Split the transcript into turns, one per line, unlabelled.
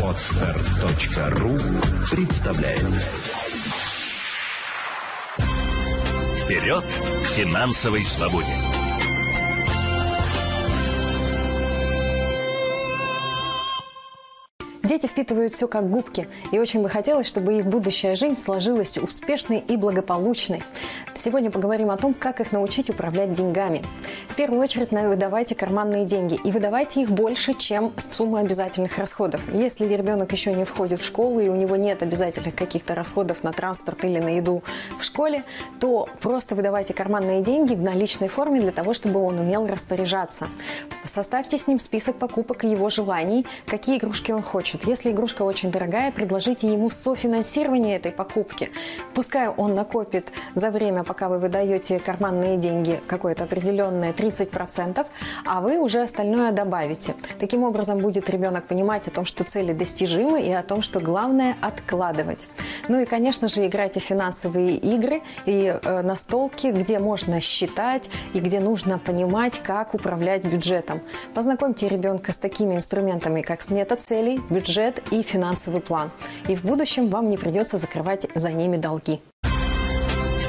Отстар.ру представляет Вперед к финансовой свободе!
Дети впитывают все как губки, и очень бы хотелось, чтобы их будущая жизнь сложилась успешной и благополучной. Сегодня поговорим о том, как их научить управлять деньгами. В первую очередь, выдавайте карманные деньги, и выдавайте их больше, чем сумма обязательных расходов. Если ребенок еще не входит в школу, и у него нет обязательных каких-то расходов на транспорт или на еду в школе, то просто выдавайте карманные деньги в наличной форме для того, чтобы он умел распоряжаться. Составьте с ним список покупок и его желаний, какие игрушки он хочет. Если игрушка очень дорогая, предложите ему софинансирование этой покупки. Пускай он накопит за время, пока вы выдаете карманные деньги, какое-то определенное 30%, а вы уже остальное добавите. Таким образом будет ребенок понимать о том, что цели достижимы и о том, что главное откладывать. Ну и, конечно же, играйте в финансовые игры и э, настолки, где можно считать и где нужно понимать, как управлять бюджетом. Познакомьте ребенка с такими инструментами, как смета целей, бюджет и финансовый план. И в будущем вам не придется закрывать за ними долги.